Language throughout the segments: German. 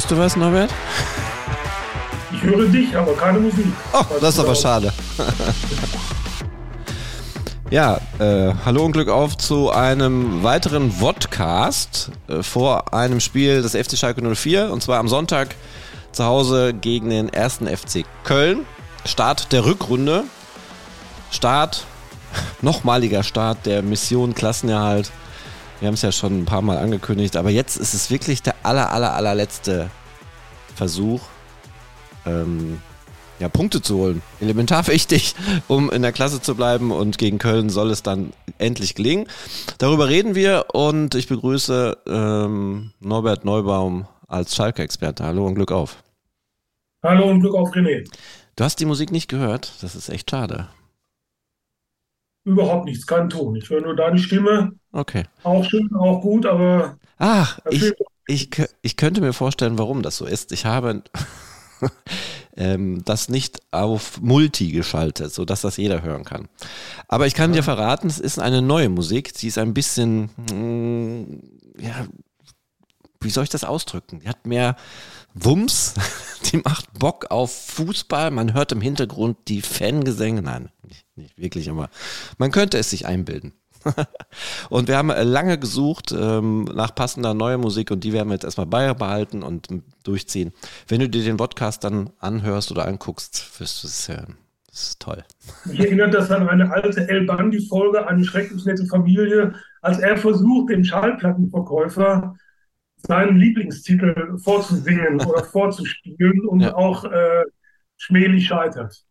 Hörst du was, Norbert? Ich höre dich, aber keine Musik. Oh, das ist aber schade. ja, äh, hallo und Glück auf zu einem weiteren Vodcast äh, vor einem Spiel des FC Schalke 04 und zwar am Sonntag zu Hause gegen den ersten FC Köln. Start der Rückrunde. Start, nochmaliger Start der Mission Klassenerhalt. Wir haben es ja schon ein paar Mal angekündigt, aber jetzt ist es wirklich der aller, aller, allerletzte Versuch, ähm, ja, Punkte zu holen. Elementar wichtig, um in der Klasse zu bleiben und gegen Köln soll es dann endlich gelingen. Darüber reden wir und ich begrüße ähm, Norbert Neubaum als Schalke-Experte. Hallo und Glück auf. Hallo und Glück auf René. Du hast die Musik nicht gehört? Das ist echt schade. Überhaupt nichts, kein Ton. Ich höre nur deine Stimme. Okay. Auch schön, auch gut, aber. Ach, ich, ich, ich könnte mir vorstellen, warum das so ist. Ich habe ähm, das nicht auf Multi geschaltet, sodass das jeder hören kann. Aber ich kann ja. dir verraten, es ist eine neue Musik. Sie ist ein bisschen, mh, mm, ja, wie soll ich das ausdrücken? Die hat mehr Wumms, die macht Bock auf Fußball. Man hört im Hintergrund die Fangesänge. Nein, nicht, nicht wirklich, aber man könnte es sich einbilden. und wir haben äh, lange gesucht ähm, nach passender neuer Musik und die werden wir jetzt erstmal beibehalten und durchziehen. Wenn du dir den Podcast dann anhörst oder anguckst, wirst du es hören. Das ist toll. Mich erinnert das an eine alte El Bandi-Folge, eine schrecklich nette Familie, als er versucht, dem Schallplattenverkäufer seinen Lieblingstitel vorzusingen oder vorzuspielen und ja. auch äh, schmählich scheitert.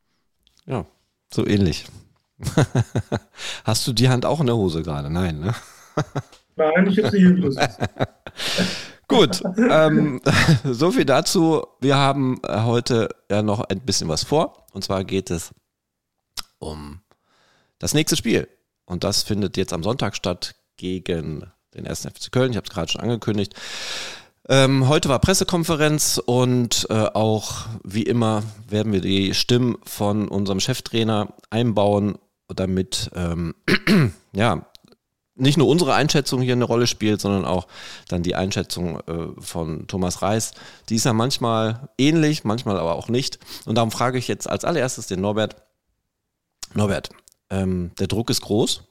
Ja, so ähnlich. Hast du die Hand auch in der Hose gerade? Nein, ne? Nein, ich habe sie hier wieder. Gut, ähm, so viel dazu. Wir haben äh, heute ja noch ein bisschen was vor. Und zwar geht es um das nächste Spiel. Und das findet jetzt am Sonntag statt gegen den 1. FC Köln. Ich habe es gerade schon angekündigt. Ähm, heute war Pressekonferenz und äh, auch wie immer werden wir die Stimmen von unserem Cheftrainer einbauen, damit ähm, ja nicht nur unsere Einschätzung hier eine Rolle spielt, sondern auch dann die Einschätzung äh, von Thomas Reis. Die ist ja manchmal ähnlich, manchmal aber auch nicht. Und darum frage ich jetzt als allererstes den Norbert. Norbert, ähm, der Druck ist groß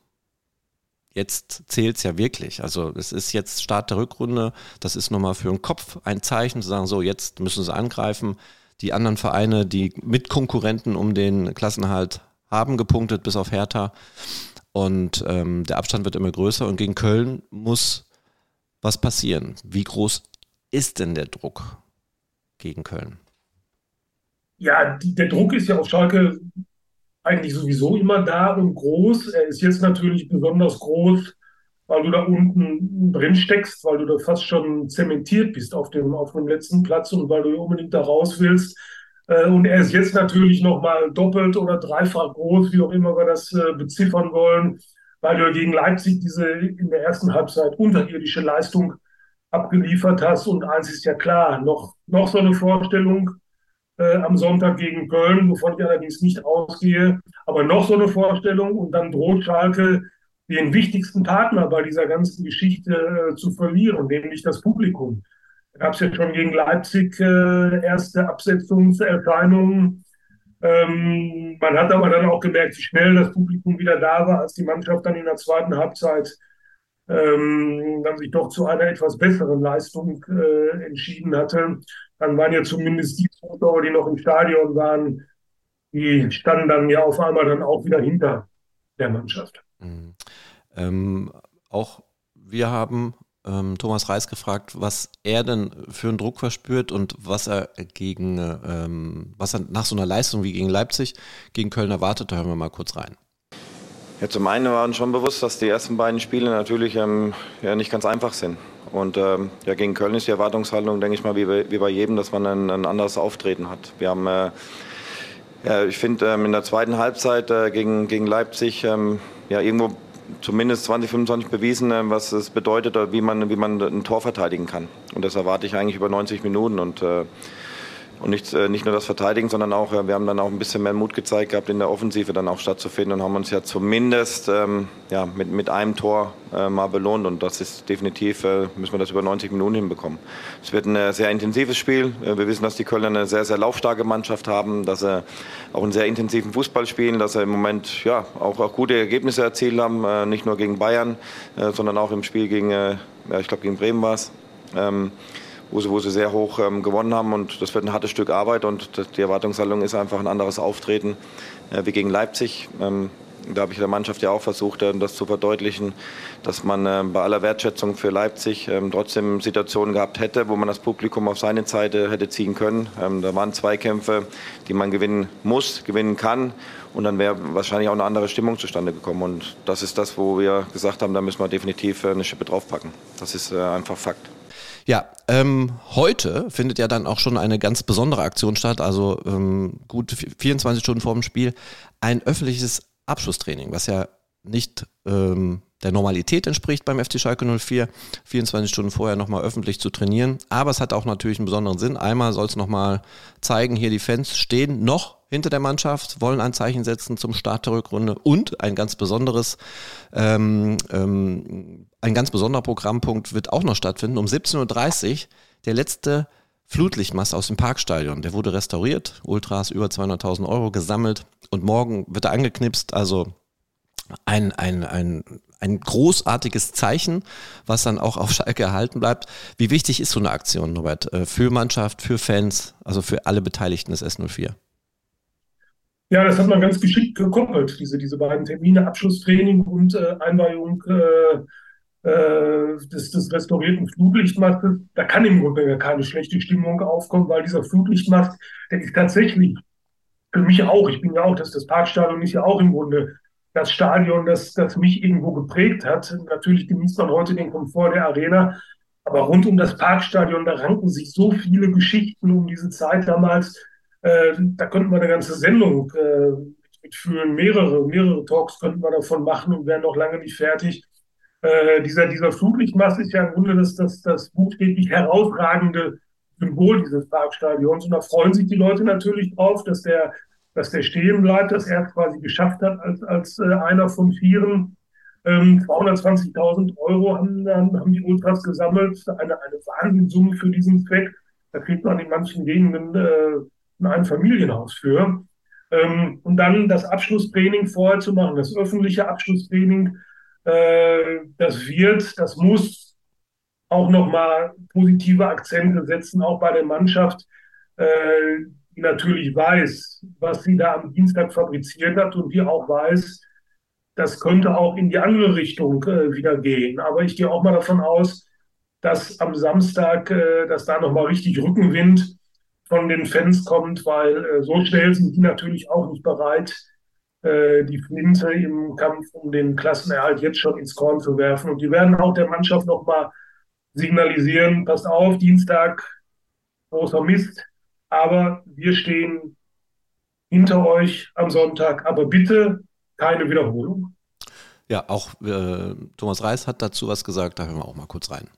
jetzt zählt es ja wirklich. Also es ist jetzt Start der Rückrunde, das ist nochmal für den Kopf ein Zeichen zu sagen, so jetzt müssen sie angreifen. Die anderen Vereine, die Mitkonkurrenten um den Klassenhalt haben gepunktet, bis auf Hertha. Und ähm, der Abstand wird immer größer und gegen Köln muss was passieren. Wie groß ist denn der Druck gegen Köln? Ja, die, der Druck ist ja auf Schalke eigentlich sowieso immer da und groß. Er ist jetzt natürlich besonders groß, weil du da unten drin steckst, weil du da fast schon zementiert bist auf dem, auf dem letzten Platz und weil du unbedingt da raus willst. Äh, und er ist jetzt natürlich nochmal doppelt oder dreifach groß, wie auch immer wir das äh, beziffern wollen, weil du gegen Leipzig diese in der ersten Halbzeit unterirdische Leistung abgeliefert hast. Und eins ist ja klar, noch, noch so eine Vorstellung, äh, am Sonntag gegen Köln, wovon ich allerdings nicht ausgehe. Aber noch so eine Vorstellung und dann droht Schalke den wichtigsten Partner bei dieser ganzen Geschichte äh, zu verlieren, nämlich das Publikum. Da gab es ja schon gegen Leipzig äh, erste Absetzungserscheinungen. Ähm, man hat aber dann auch gemerkt, wie schnell das Publikum wieder da war, als die Mannschaft dann in der zweiten Halbzeit ähm, dann sich doch zu einer etwas besseren Leistung äh, entschieden hatte dann waren ja zumindest die Zuschauer, die noch im Stadion waren, die standen dann ja auf einmal dann auch wieder hinter der Mannschaft. Mhm. Ähm, auch wir haben ähm, Thomas Reis gefragt, was er denn für einen Druck verspürt und was er gegen, ähm, was er nach so einer Leistung wie gegen Leipzig, gegen Köln erwartet. Da hören wir mal kurz rein. Ja, zum einen war uns schon bewusst, dass die ersten beiden Spiele natürlich ähm, ja, nicht ganz einfach sind. Und ähm, ja, gegen Köln ist die Erwartungshaltung, denke ich mal, wie bei, wie bei jedem, dass man ein, ein anderes Auftreten hat. Wir haben, äh, ja, ich finde, ähm, in der zweiten Halbzeit äh, gegen, gegen Leipzig ähm, ja, irgendwo zumindest 20, 25 bewiesen, äh, was es bedeutet, wie man, wie man ein Tor verteidigen kann. Und das erwarte ich eigentlich über 90 Minuten. Und äh, und nicht, äh, nicht nur das Verteidigen, sondern auch, wir haben dann auch ein bisschen mehr Mut gezeigt gehabt, in der Offensive dann auch stattzufinden und haben uns ja zumindest ähm, ja, mit, mit einem Tor äh, mal belohnt und das ist definitiv, äh, müssen wir das über 90 Minuten hinbekommen. Es wird ein äh, sehr intensives Spiel. Äh, wir wissen, dass die Kölner eine sehr, sehr laufstarke Mannschaft haben, dass sie auch einen sehr intensiven Fußball spielen, dass sie im Moment ja, auch, auch gute Ergebnisse erzielt haben, äh, nicht nur gegen Bayern, sondern auch im Spiel gegen, ja, ich glaube gegen Bremen war es. Ähm, wo sie, wo sie sehr hoch ähm, gewonnen haben. Und das wird ein hartes Stück Arbeit und die Erwartungshaltung ist einfach ein anderes Auftreten äh, wie gegen Leipzig. Ähm, da habe ich der Mannschaft ja auch versucht, äh, das zu verdeutlichen, dass man äh, bei aller Wertschätzung für Leipzig ähm, trotzdem Situationen gehabt hätte, wo man das Publikum auf seine Seite hätte ziehen können. Ähm, da waren Zweikämpfe, die man gewinnen muss, gewinnen kann. Und dann wäre wahrscheinlich auch eine andere Stimmung zustande gekommen. Und das ist das, wo wir gesagt haben, da müssen wir definitiv äh, eine Schippe draufpacken. Das ist äh, einfach Fakt. Ja, ähm, heute findet ja dann auch schon eine ganz besondere Aktion statt, also ähm, gut 24 Stunden vor dem Spiel, ein öffentliches Abschlusstraining, was ja nicht ähm, der Normalität entspricht beim FC Schalke 04, 24 Stunden vorher nochmal öffentlich zu trainieren. Aber es hat auch natürlich einen besonderen Sinn. Einmal soll es nochmal zeigen, hier die Fans stehen noch hinter der Mannschaft, wollen ein Zeichen setzen zum Start der Rückrunde und ein ganz besonderes, ähm, ähm, ein ganz besonderer Programmpunkt wird auch noch stattfinden. Um 17.30 Uhr der letzte Flutlichtmast aus dem Parkstadion. Der wurde restauriert, Ultras über 200.000 Euro gesammelt und morgen wird er angeknipst. Also ein, ein, ein, ein großartiges Zeichen, was dann auch auf Schalke erhalten bleibt. Wie wichtig ist so eine Aktion, Norbert, äh, für Mannschaft, für Fans, also für alle Beteiligten des S04? Ja, das hat man ganz geschickt gekoppelt, diese, diese beiden Termine, Abschlusstraining und äh, Einweihung äh, äh, des, des restaurierten Flutlichtmastes. Da kann im Grunde keine schlechte Stimmung aufkommen, weil dieser Flutlichtmast, der ist tatsächlich für mich auch, ich bin ja auch, das, das Parkstadion ist ja auch im Grunde das Stadion, das, das mich irgendwo geprägt hat. Natürlich genießt man heute den Komfort der Arena, aber rund um das Parkstadion, da ranken sich so viele Geschichten um diese Zeit damals äh, da könnten wir eine ganze Sendung äh, mitführen, mehrere, mehrere Talks könnten wir davon machen und wären noch lange nicht fertig. Äh, dieser, dieser Flutlichtmast ist ja im Grunde das, das, das buchstäblich herausragende Symbol dieses Parkstadions. Und da freuen sich die Leute natürlich drauf, dass der, dass der stehen bleibt, dass er es quasi geschafft hat als, als äh, einer von vieren. Ähm, 220.000 Euro haben, haben die Ultras gesammelt, eine, eine Wahnsinnssumme für diesen Zweck. Da kriegt man in manchen Gegenden äh, in einem Familienhaus für. Ähm, und dann das Abschlusstraining vorher zu machen, das öffentliche Abschlusstraining, äh, das wird, das muss auch nochmal positive Akzente setzen, auch bei der Mannschaft, äh, die natürlich weiß, was sie da am Dienstag fabriziert hat und die auch weiß, das könnte auch in die andere Richtung äh, wieder gehen. Aber ich gehe auch mal davon aus, dass am Samstag, äh, dass da nochmal richtig Rückenwind von den Fans kommt, weil äh, so schnell sind die natürlich auch nicht bereit, äh, die Flinte im Kampf um den Klassenerhalt jetzt schon ins Korn zu werfen. Und die werden auch der Mannschaft nochmal signalisieren, passt auf, Dienstag, großer Mist, aber wir stehen hinter euch am Sonntag, aber bitte keine Wiederholung. Ja, auch äh, Thomas Reis hat dazu was gesagt, da hören wir auch mal kurz rein.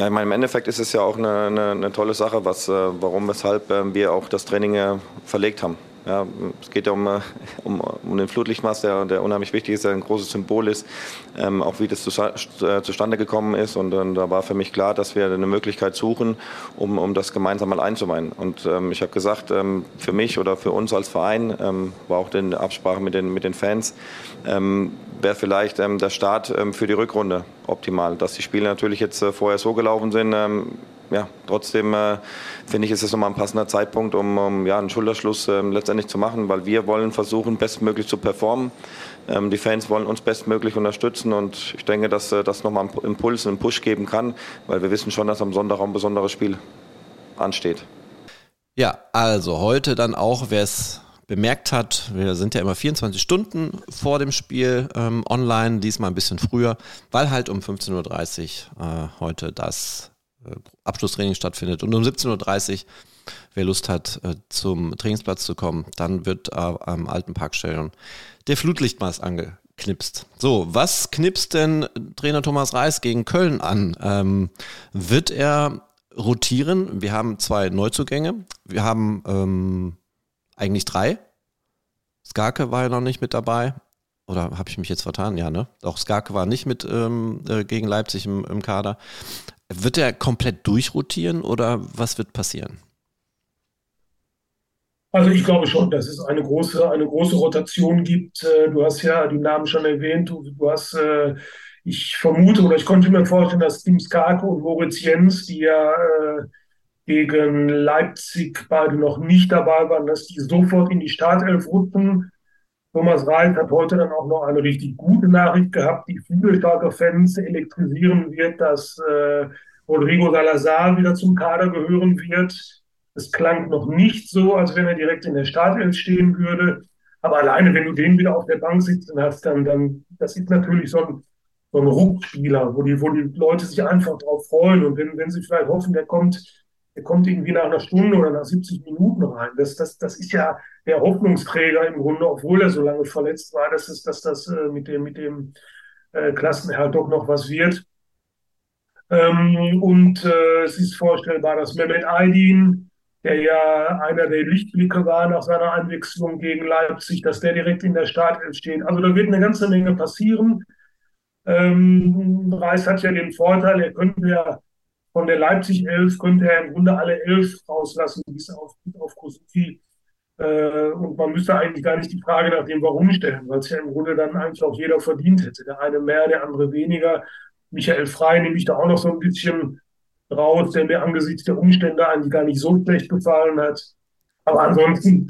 Ja, ich meine, im Endeffekt ist es ja auch eine, eine, eine tolle Sache, was, äh, warum, weshalb äh, wir auch das Training äh, verlegt haben. Ja, es geht ja um, um, um den Flutlichtmast, der, der unheimlich wichtig ist, der ein großes Symbol ist, ähm, auch wie das zu, zustande gekommen ist. Und, und, da war für mich klar, dass wir eine Möglichkeit suchen, um, um das gemeinsam mal einzuweihen. Und ähm, ich habe gesagt, ähm, für mich oder für uns als Verein, ähm, war auch in Absprache mit den, mit den Fans, ähm, wäre vielleicht ähm, der Start ähm, für die Rückrunde optimal. Dass die Spiele natürlich jetzt äh, vorher so gelaufen sind, ähm, ja, trotzdem äh, finde ich, ist es nochmal ein passender Zeitpunkt, um, um ja, einen Schulterschluss äh, letztendlich zu machen, weil wir wollen versuchen, bestmöglich zu performen. Ähm, die Fans wollen uns bestmöglich unterstützen und ich denke, dass äh, das nochmal einen Impuls, einen Push geben kann, weil wir wissen schon, dass am Sonntag ein besonderes Spiel ansteht. Ja, also heute dann auch, wer es bemerkt hat, wir sind ja immer 24 Stunden vor dem Spiel ähm, online, diesmal ein bisschen früher, weil halt um 15.30 Uhr äh, heute das äh, Abschlusstraining stattfindet und um 17.30 Uhr, wer Lust hat, äh, zum Trainingsplatz zu kommen, dann wird am alten Parkstadion der Flutlichtmast angeknipst. So, was knipst denn Trainer Thomas Reis gegen Köln an? Ähm, wird er rotieren. Wir haben zwei Neuzugänge. Wir haben ähm, eigentlich drei. Skarke war ja noch nicht mit dabei. Oder habe ich mich jetzt vertan? Ja, ne? Auch Skarke war nicht mit ähm, äh, gegen Leipzig im, im Kader. Wird er komplett durchrotieren oder was wird passieren? Also ich glaube schon, dass es eine große, eine große Rotation gibt. Äh, du hast ja die Namen schon erwähnt. Du, du hast, äh, ich vermute oder ich konnte mir vorstellen, dass Tim Skarke und Moritz Jens, die ja gegen Leipzig beide noch nicht dabei waren, dass die sofort in die Startelf rutschen. Thomas Reis hat heute dann auch noch eine richtig gute Nachricht gehabt, die viele starke Fans elektrisieren wird, dass äh, Rodrigo Salazar wieder zum Kader gehören wird. Es klang noch nicht so, als wenn er direkt in der Startelf stehen würde. Aber alleine, wenn du den wieder auf der Bank sitzen hast, dann, dann das ist natürlich so ein, so ein Ruckspieler, wo die, wo die Leute sich einfach drauf freuen. Und wenn, wenn sie vielleicht hoffen, der kommt der kommt irgendwie nach einer Stunde oder nach 70 Minuten rein. Das, das, das ist ja der Hoffnungsträger im Grunde, obwohl er so lange verletzt war, dass, es, dass das äh, mit dem, mit dem äh, Klassenerhalt doch noch was wird. Ähm, und äh, es ist vorstellbar, dass Mehmet Aydin, der ja einer der Lichtblicke war nach seiner Einwechslung gegen Leipzig, dass der direkt in der Startelf steht. Also da wird eine ganze Menge passieren. Ähm, Reis hat ja den Vorteil, er könnte ja von der Leipzig 11 könnte er im Grunde alle elf rauslassen, bis auf, auf Kosuki. Äh, und man müsste eigentlich gar nicht die Frage nach dem Warum stellen, weil es ja im Grunde dann eigentlich auch jeder verdient hätte. Der eine mehr, der andere weniger. Michael Frey nehme ich da auch noch so ein bisschen raus, der mir angesichts der Umstände eigentlich gar nicht so schlecht gefallen hat. Aber ansonsten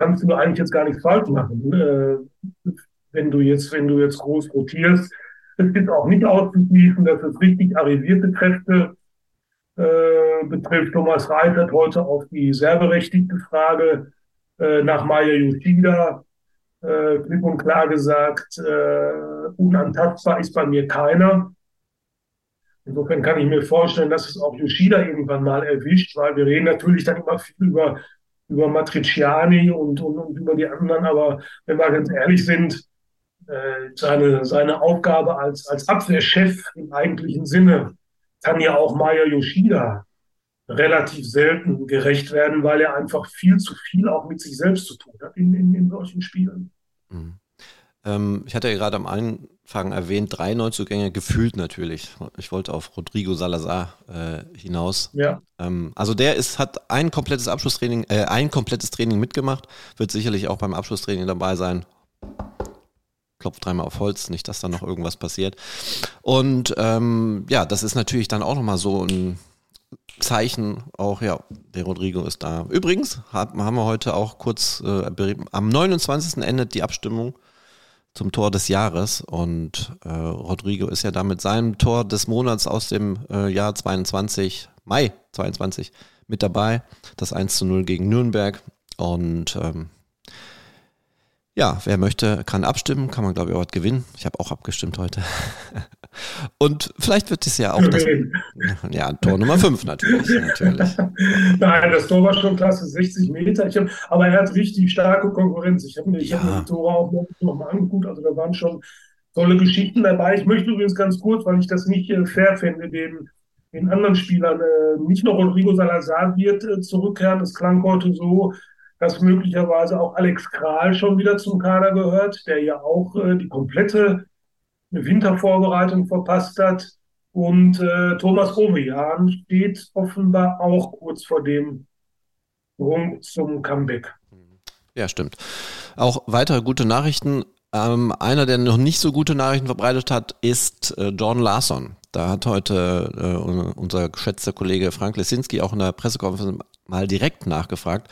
kannst du eigentlich jetzt gar nichts falsch machen, äh, wenn du jetzt, wenn du jetzt groß rotierst. Es ist auch nicht auszuschließen, dass es richtig arrivierte Kräfte äh, betrifft. Thomas Reis hat heute auf die sehr berechtigte Frage äh, nach Maya Yoshida äh, klipp und klar gesagt, äh, unantastbar ist bei mir keiner. Insofern kann ich mir vorstellen, dass es auch Yoshida irgendwann mal erwischt, weil wir reden natürlich dann immer viel über, über Matriciani und, und, und über die anderen, aber wenn wir ganz ehrlich sind, seine, seine Aufgabe als, als Abwehrchef im eigentlichen Sinne kann ja auch Maya Yoshida relativ selten gerecht werden, weil er einfach viel zu viel auch mit sich selbst zu tun hat in, in, in solchen Spielen. Mhm. Ähm, ich hatte ja gerade am Anfang erwähnt, drei Neuzugänge, gefühlt natürlich. Ich wollte auf Rodrigo Salazar äh, hinaus. Ja. Ähm, also der ist, hat ein komplettes Abschlusstraining, äh, ein komplettes Training mitgemacht, wird sicherlich auch beim Abschlusstraining dabei sein klopf dreimal auf Holz, nicht, dass da noch irgendwas passiert. Und ähm, ja, das ist natürlich dann auch nochmal so ein Zeichen, auch ja, der Rodrigo ist da. Übrigens haben, wir heute auch kurz, äh, am 29. endet die Abstimmung zum Tor des Jahres und äh, Rodrigo ist ja damit seinem Tor des Monats aus dem äh, Jahr 22, Mai 22 mit dabei, das 1 zu 0 gegen Nürnberg und ähm, ja, wer möchte, kann abstimmen, kann man glaube ich auch gewinnen. Ich habe auch abgestimmt heute. Und vielleicht wird es ja auch das. Ja, Tor Nummer 5 natürlich, natürlich. Nein, das Tor war schon klasse, 60 Meter. Hab, aber er hat richtig starke Konkurrenz. Ich habe mir, ja. hab mir die Tore auch noch mal angeguckt. Also da waren schon tolle Geschichten dabei. Ich möchte übrigens ganz kurz, weil ich das nicht äh, fair finde, den, den anderen Spielern, äh, nicht nur Rodrigo Salazar wird äh, zurückkehren. Es klang heute so, dass möglicherweise auch Alex Kral schon wieder zum Kader gehört, der ja auch äh, die komplette Wintervorbereitung verpasst hat. Und äh, Thomas Ovejan steht offenbar auch kurz vor dem Sprung zum Comeback. Ja, stimmt. Auch weitere gute Nachrichten. Ähm, einer, der noch nicht so gute Nachrichten verbreitet hat, ist äh, John Larson. Da hat heute äh, unser geschätzter Kollege Frank Lesinski auch in der Pressekonferenz mal direkt nachgefragt,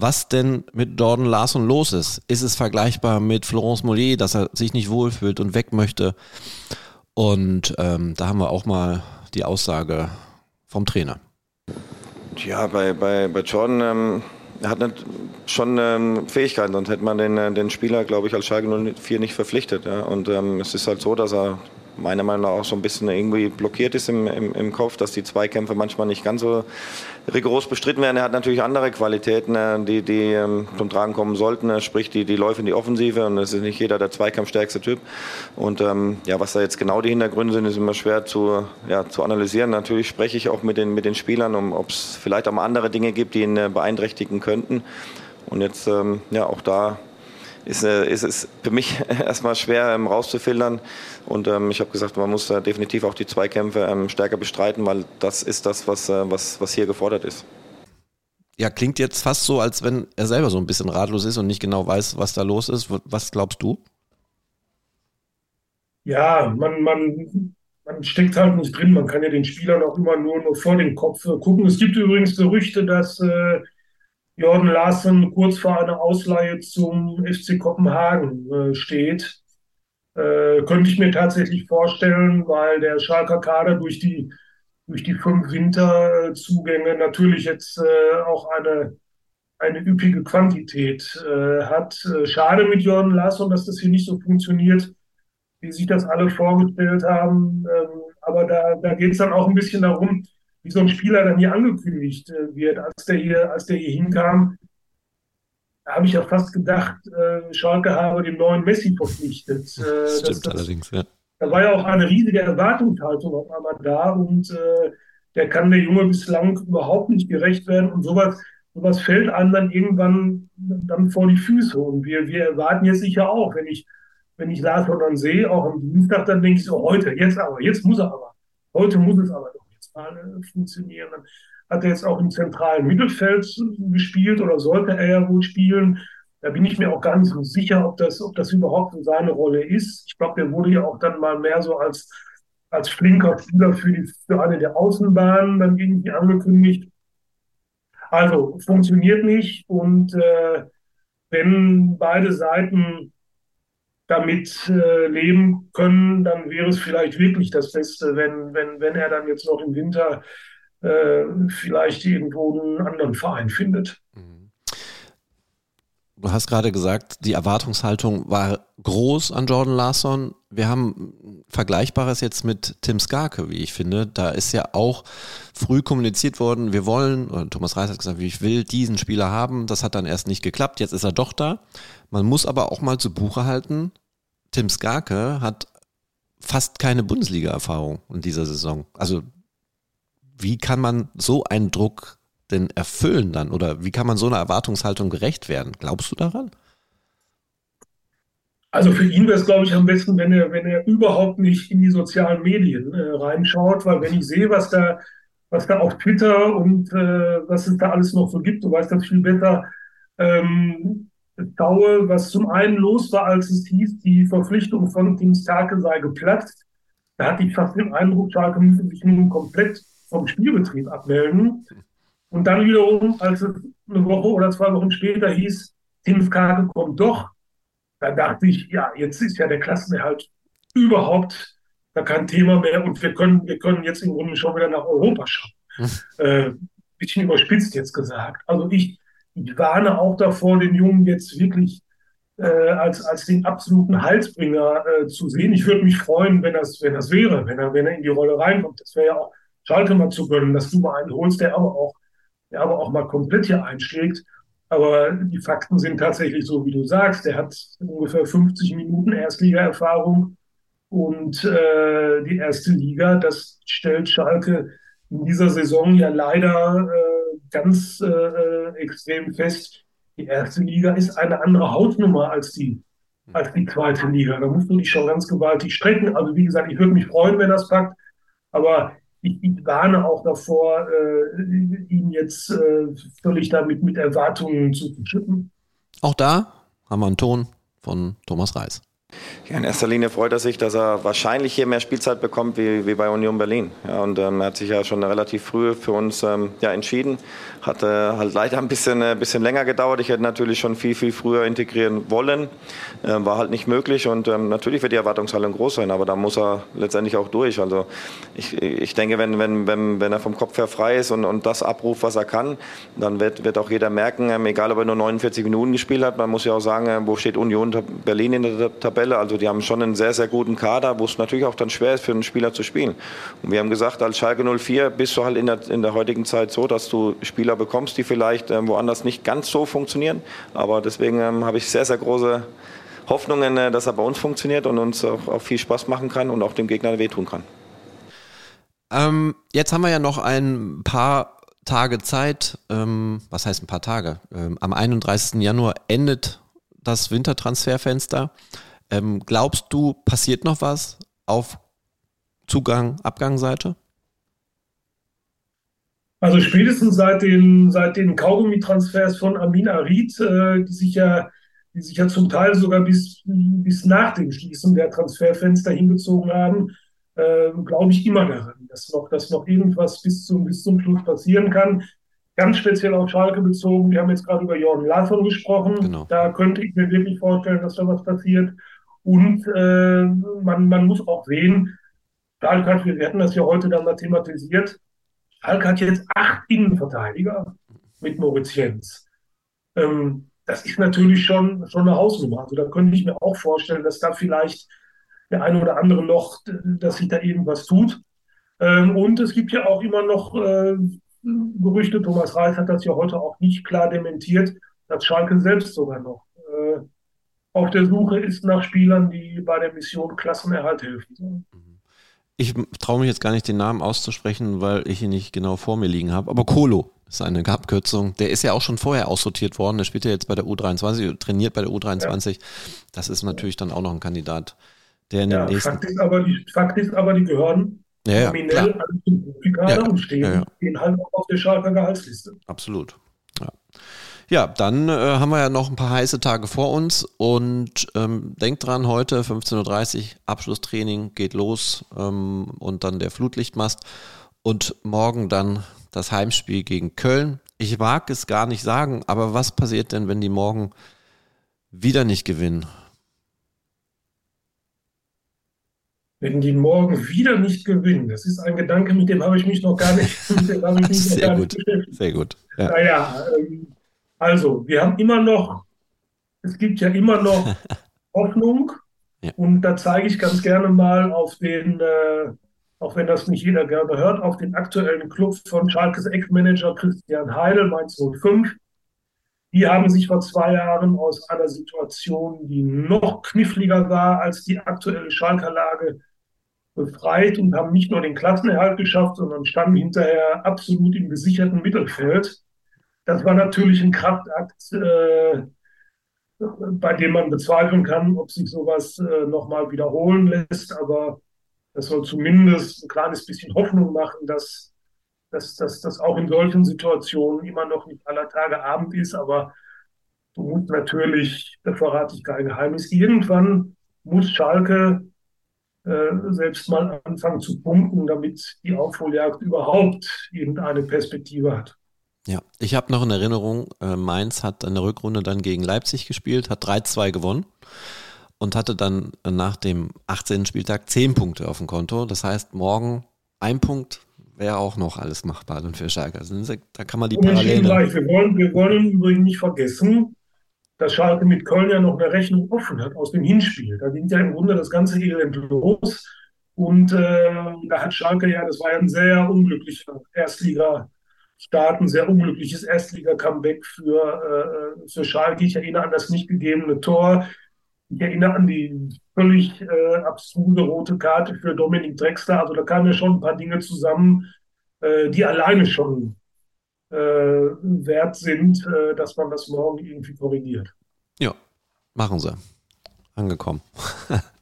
was denn mit Jordan Larson los ist. Ist es vergleichbar mit Florence Mollet, dass er sich nicht wohlfühlt und weg möchte? Und ähm, da haben wir auch mal die Aussage vom Trainer. Ja, bei, bei, bei Jordan, ähm, er hat nicht, schon ähm, Fähigkeiten, sonst hätte man den, äh, den Spieler, glaube ich, als Schalke 04 nicht verpflichtet. Ja? Und ähm, es ist halt so, dass er meiner Meinung nach auch so ein bisschen irgendwie blockiert ist im, im, im Kopf, dass die Zweikämpfe manchmal nicht ganz so rigoros bestritten werden. Er hat natürlich andere Qualitäten, äh, die, die ähm, zum Tragen kommen sollten, sprich die, die Läufe in die Offensive und es ist nicht jeder der zweikampfstärkste Typ. Und ähm, ja, was da jetzt genau die Hintergründe sind, ist immer schwer zu, ja, zu analysieren. Natürlich spreche ich auch mit den, mit den Spielern, um, ob es vielleicht auch mal andere Dinge gibt, die ihn äh, beeinträchtigen könnten. Und jetzt, ähm, ja, auch da ist, äh, ist es für mich erstmal schwer ähm, rauszufiltern. Und ähm, ich habe gesagt, man muss äh, definitiv auch die Zweikämpfe ähm, stärker bestreiten, weil das ist das, was, äh, was, was hier gefordert ist. Ja, klingt jetzt fast so, als wenn er selber so ein bisschen ratlos ist und nicht genau weiß, was da los ist. Was glaubst du? Ja, man, man, man steckt halt nicht drin. Man kann ja den Spielern auch immer nur, nur vor den Kopf gucken. Es gibt übrigens Gerüchte, dass äh, Jordan Larsen kurz vor einer Ausleihe zum FC Kopenhagen äh, steht. Äh, könnte ich mir tatsächlich vorstellen, weil der Schalker Kader durch die, durch die fünf Winterzugänge natürlich jetzt äh, auch eine, eine üppige Quantität äh, hat. Äh, schade mit Jordan Larsen, dass das hier nicht so funktioniert, wie sich das alle vorgestellt haben. Ähm, aber da, da geht es dann auch ein bisschen darum, wie so ein Spieler dann hier angekündigt äh, wird. Als der hier, als der hier hinkam, da habe ich ja fast gedacht, äh, Schalke habe den neuen Messi verpflichtet. Äh, das stimmt das, allerdings, ja. Da war ja auch eine riesige Erwartungshaltung auf einmal da und äh, der kann der Junge bislang überhaupt nicht gerecht werden und sowas, sowas fällt einem dann irgendwann dann vor die Füße und wir, wir erwarten jetzt sicher auch, wenn ich, wenn ich Lars dann sehe, auch am Dienstag, dann denke ich so, heute, jetzt aber, jetzt muss er aber, heute muss es aber Zentrale funktionieren. Hat er jetzt auch im zentralen Mittelfeld gespielt oder sollte er ja wohl spielen. Da bin ich mir auch gar nicht so sicher, ob das, ob das überhaupt seine Rolle ist. Ich glaube, der wurde ja auch dann mal mehr so als, als flinker Spieler für, die, für eine der Außenbahnen dann irgendwie angekündigt. Also funktioniert nicht und äh, wenn beide Seiten damit äh, leben können, dann wäre es vielleicht wirklich das Beste, wenn, wenn, wenn er dann jetzt noch im Winter äh, vielleicht irgendwo einen anderen Verein findet. Mhm. Du hast gerade gesagt, die Erwartungshaltung war groß an Jordan Larsson. Wir haben Vergleichbares jetzt mit Tim Skarke, wie ich finde. Da ist ja auch früh kommuniziert worden, wir wollen, Thomas Reis hat gesagt, ich will diesen Spieler haben. Das hat dann erst nicht geklappt. Jetzt ist er doch da. Man muss aber auch mal zu Buche halten, Tim Skarke hat fast keine Bundesliga-Erfahrung in dieser Saison. Also wie kann man so einen Druck denn erfüllen dann? Oder wie kann man so einer Erwartungshaltung gerecht werden? Glaubst du daran? Also für ihn wäre es, glaube ich, am besten, wenn er, wenn er überhaupt nicht in die sozialen Medien äh, reinschaut, weil wenn ich sehe, was da, was da auf Twitter und äh, was es da alles noch so gibt, du weißt das viel besser, ähm, schaue, was zum einen los war, als es hieß, die Verpflichtung von Tim Starke sei geplatzt. Da hatte ich fast den Eindruck, Starke müsse sich nun komplett vom Spielbetrieb abmelden. Und dann wiederum, als es eine Woche oder zwei Wochen später hieß, Tim Starke kommt doch, da dachte ich, ja, jetzt ist ja der Klassenerhalt überhaupt da kein Thema mehr und wir können, wir können jetzt im Grunde schon wieder nach Europa schauen. Hm. Äh, bisschen überspitzt jetzt gesagt. Also ich, ich warne auch davor, den Jungen jetzt wirklich äh, als, als den absoluten Halsbringer äh, zu sehen. Ich würde mich freuen, wenn das, wenn das wäre, wenn er, wenn er in die Rolle reinkommt. Das wäre ja auch Schalke mal zu gönnen, dass du mal einen holst, der aber auch, der aber auch mal komplett hier einschlägt. Aber die Fakten sind tatsächlich so, wie du sagst. Er hat ungefähr 50 Minuten Erstliga-Erfahrung und äh, die erste Liga, das stellt Schalke in dieser Saison ja leider äh, ganz äh, extrem fest. Die erste Liga ist eine andere Hautnummer als die, als die zweite Liga. Da musst du dich schon ganz gewaltig strecken. Also wie gesagt, ich würde mich freuen, wenn das packt. Aber ich, ich warne auch davor, äh, ihn jetzt äh, völlig damit mit Erwartungen zu verschütten. Auch da haben wir einen Ton von Thomas Reis. Ja, in erster Linie freut er sich, dass er wahrscheinlich hier mehr Spielzeit bekommt wie, wie bei Union Berlin. Ja, und ähm, er hat sich ja schon relativ früh für uns ähm, ja, entschieden. Hat äh, halt leider ein bisschen, äh, bisschen länger gedauert. Ich hätte natürlich schon viel, viel früher integrieren wollen. Äh, war halt nicht möglich. Und ähm, natürlich wird die Erwartungshaltung groß sein, aber da muss er letztendlich auch durch. Also ich, ich denke, wenn, wenn, wenn, wenn er vom Kopf her frei ist und, und das abruft, was er kann, dann wird, wird auch jeder merken, ähm, egal ob er nur 49 Minuten gespielt hat, man muss ja auch sagen, äh, wo steht Union Berlin in der Tabelle Tabelle. Also die haben schon einen sehr, sehr guten Kader, wo es natürlich auch dann schwer ist für einen Spieler zu spielen. Und wir haben gesagt, als Schalke 04 bist du halt in der, in der heutigen Zeit so, dass du Spieler bekommst, die vielleicht ähm, woanders nicht ganz so funktionieren. Aber deswegen ähm, habe ich sehr, sehr große Hoffnungen, äh, dass er bei uns funktioniert und uns auch, auch viel Spaß machen kann und auch dem Gegner wehtun kann. Ähm, jetzt haben wir ja noch ein paar Tage Zeit. Ähm, was heißt ein paar Tage? Ähm, am 31. Januar endet das Wintertransferfenster. Ähm, glaubst du, passiert noch was auf Zugang, Abgangseite? Also spätestens seit den, seit den Kaugummi-Transfers von Amin Arid, äh, die sich ja die sich ja zum Teil sogar bis, bis nach dem Schließen der Transferfenster hingezogen haben, äh, glaube ich immer daran, dass noch, dass noch irgendwas bis zum, bis zum Schluss passieren kann. Ganz speziell auf Schalke bezogen, wir haben jetzt gerade über Jordan Larsson gesprochen. Genau. Da könnte ich mir wirklich vorstellen, dass da was passiert. Und äh, man, man muss auch sehen, Schalke wir hatten das ja heute dann mal thematisiert, Schalke hat jetzt acht Innenverteidiger mit Moritz Jens. Ähm, das ist natürlich schon, schon eine Hausnummer. Also da könnte ich mir auch vorstellen, dass da vielleicht der eine oder andere noch, dass sich da irgendwas tut. Ähm, und es gibt ja auch immer noch äh, Gerüchte, Thomas Reis hat das ja heute auch nicht klar dementiert, dass Schalke selbst sogar noch äh, auf der Suche ist nach Spielern, die bei der Mission Klassenerhalt helfen sollen. Ich traue mich jetzt gar nicht, den Namen auszusprechen, weil ich ihn nicht genau vor mir liegen habe. Aber Kolo ist eine Abkürzung. Der ist ja auch schon vorher aussortiert worden. Der spielt ja jetzt bei der U23, trainiert bei der U23. Ja. Das ist natürlich dann auch noch ein Kandidat, der in ja, den nächsten. Fakt ist aber, die, Fakt ist aber, die gehören ja, ja, nominell an den Profikader ja, und stehen, ja, stehen halt auch auf der Schalker Gehaltsliste. Absolut. Ja. Ja, dann äh, haben wir ja noch ein paar heiße Tage vor uns und ähm, denkt dran, heute 15.30 Uhr Abschlusstraining geht los ähm, und dann der Flutlichtmast und morgen dann das Heimspiel gegen Köln. Ich mag es gar nicht sagen, aber was passiert denn, wenn die morgen wieder nicht gewinnen? Wenn die morgen wieder nicht gewinnen, das ist ein Gedanke, mit dem habe ich mich noch gar nicht, sehr gut, Sehr gut. Ja. Naja, ähm, also wir haben immer noch, es gibt ja immer noch Hoffnung ja. und da zeige ich ganz gerne mal auf den äh, auch wenn das nicht jeder gerne hört, auf den aktuellen Club von Schalkes Ex-Manager Christian Heidel, Mainz 05. Die haben sich vor zwei Jahren aus einer Situation, die noch kniffliger war als die aktuelle Schalker Lage, befreit und haben nicht nur den Klassenerhalt geschafft, sondern standen hinterher absolut im gesicherten Mittelfeld. Das war natürlich ein Kraftakt, äh, bei dem man bezweifeln kann, ob sich sowas äh, nochmal wiederholen lässt. Aber das soll zumindest ein kleines bisschen Hoffnung machen, dass dass das auch in solchen Situationen immer noch nicht aller Tage Abend ist, aber du musst natürlich, da verrate ich kein Geheimnis, irgendwann muss Schalke äh, selbst mal anfangen zu punkten, damit die Aufholjagd überhaupt irgendeine Perspektive hat. Ja, ich habe noch in Erinnerung, äh, Mainz hat in der Rückrunde dann gegen Leipzig gespielt, hat 3-2 gewonnen und hatte dann nach dem 18. Spieltag 10 Punkte auf dem Konto. Das heißt, morgen ein Punkt wäre auch noch alles machbar dann für Schalke. Also da kann man die Parallelen. Wir wollen, wir wollen übrigens nicht vergessen, dass Schalke mit Köln ja noch eine Rechnung offen hat aus dem Hinspiel. Da ging ja im Grunde das ganze Elend los. Und äh, da hat Schalke ja, das war ja ein sehr unglücklicher Erstliga-Start, ein sehr unglückliches Erstliga-Comeback für, äh, für Schalke. Ich erinnere an das nicht gegebene Tor. Ich erinnere an die völlig äh, abstruse rote Karte für Dominik Drexler. Also da kamen ja schon ein paar Dinge zusammen, äh, die alleine schon äh, wert sind, äh, dass man das morgen irgendwie korrigiert. Ja, machen sie. Angekommen.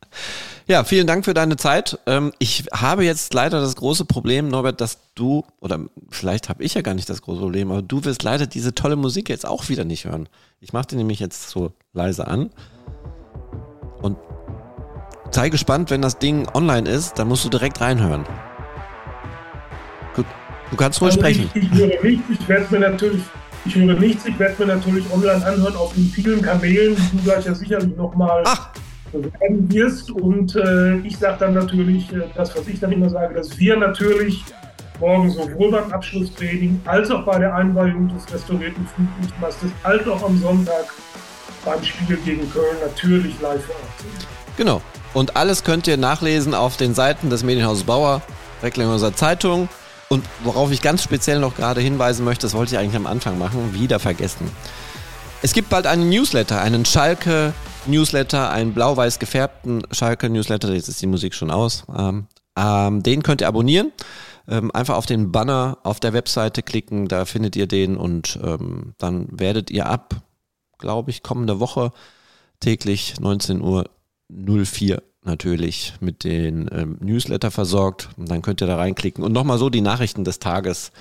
ja, vielen Dank für deine Zeit. Ähm, ich habe jetzt leider das große Problem, Norbert, dass du, oder vielleicht habe ich ja gar nicht das große Problem, aber du wirst leider diese tolle Musik jetzt auch wieder nicht hören. Ich mache die nämlich jetzt so leise an. Und sei gespannt, wenn das Ding online ist, dann musst du direkt reinhören. Gut, du kannst ruhig also sprechen. Ich, ich höre nichts, ich werde mir natürlich, ich höre nichts, ich werde mir natürlich online anhören auf den vielen Kanälen, die du gleich ja sicherlich nochmal bewerben wirst. Und äh, ich sage dann natürlich, äh, das, was ich dann immer sage, dass wir natürlich morgen sowohl beim Abschlusstraining als auch bei der Einweihung des restaurierten Flutlichtmastes als auch am Sonntag beim Spiel gegen Köln natürlich live vor Ort sind. Genau. Und alles könnt ihr nachlesen auf den Seiten des Medienhauses Bauer, Recklinghäuser Zeitung. Und worauf ich ganz speziell noch gerade hinweisen möchte, das wollte ich eigentlich am Anfang machen, wieder vergessen. Es gibt bald einen Newsletter, einen Schalke Newsletter, einen blau-weiß gefärbten Schalke Newsletter, jetzt ist die Musik schon aus. Ähm, ähm, den könnt ihr abonnieren. Ähm, einfach auf den Banner auf der Webseite klicken, da findet ihr den und ähm, dann werdet ihr ab, glaube ich, kommende Woche täglich 19 Uhr 04 natürlich mit den ähm, Newsletter versorgt. Und dann könnt ihr da reinklicken und nochmal so die Nachrichten des Tages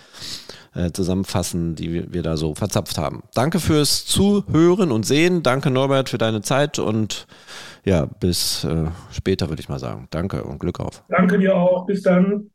äh, zusammenfassen, die wir da so verzapft haben. Danke fürs Zuhören und Sehen. Danke Norbert für deine Zeit und ja, bis äh, später würde ich mal sagen. Danke und Glück auf. Danke dir auch. Bis dann.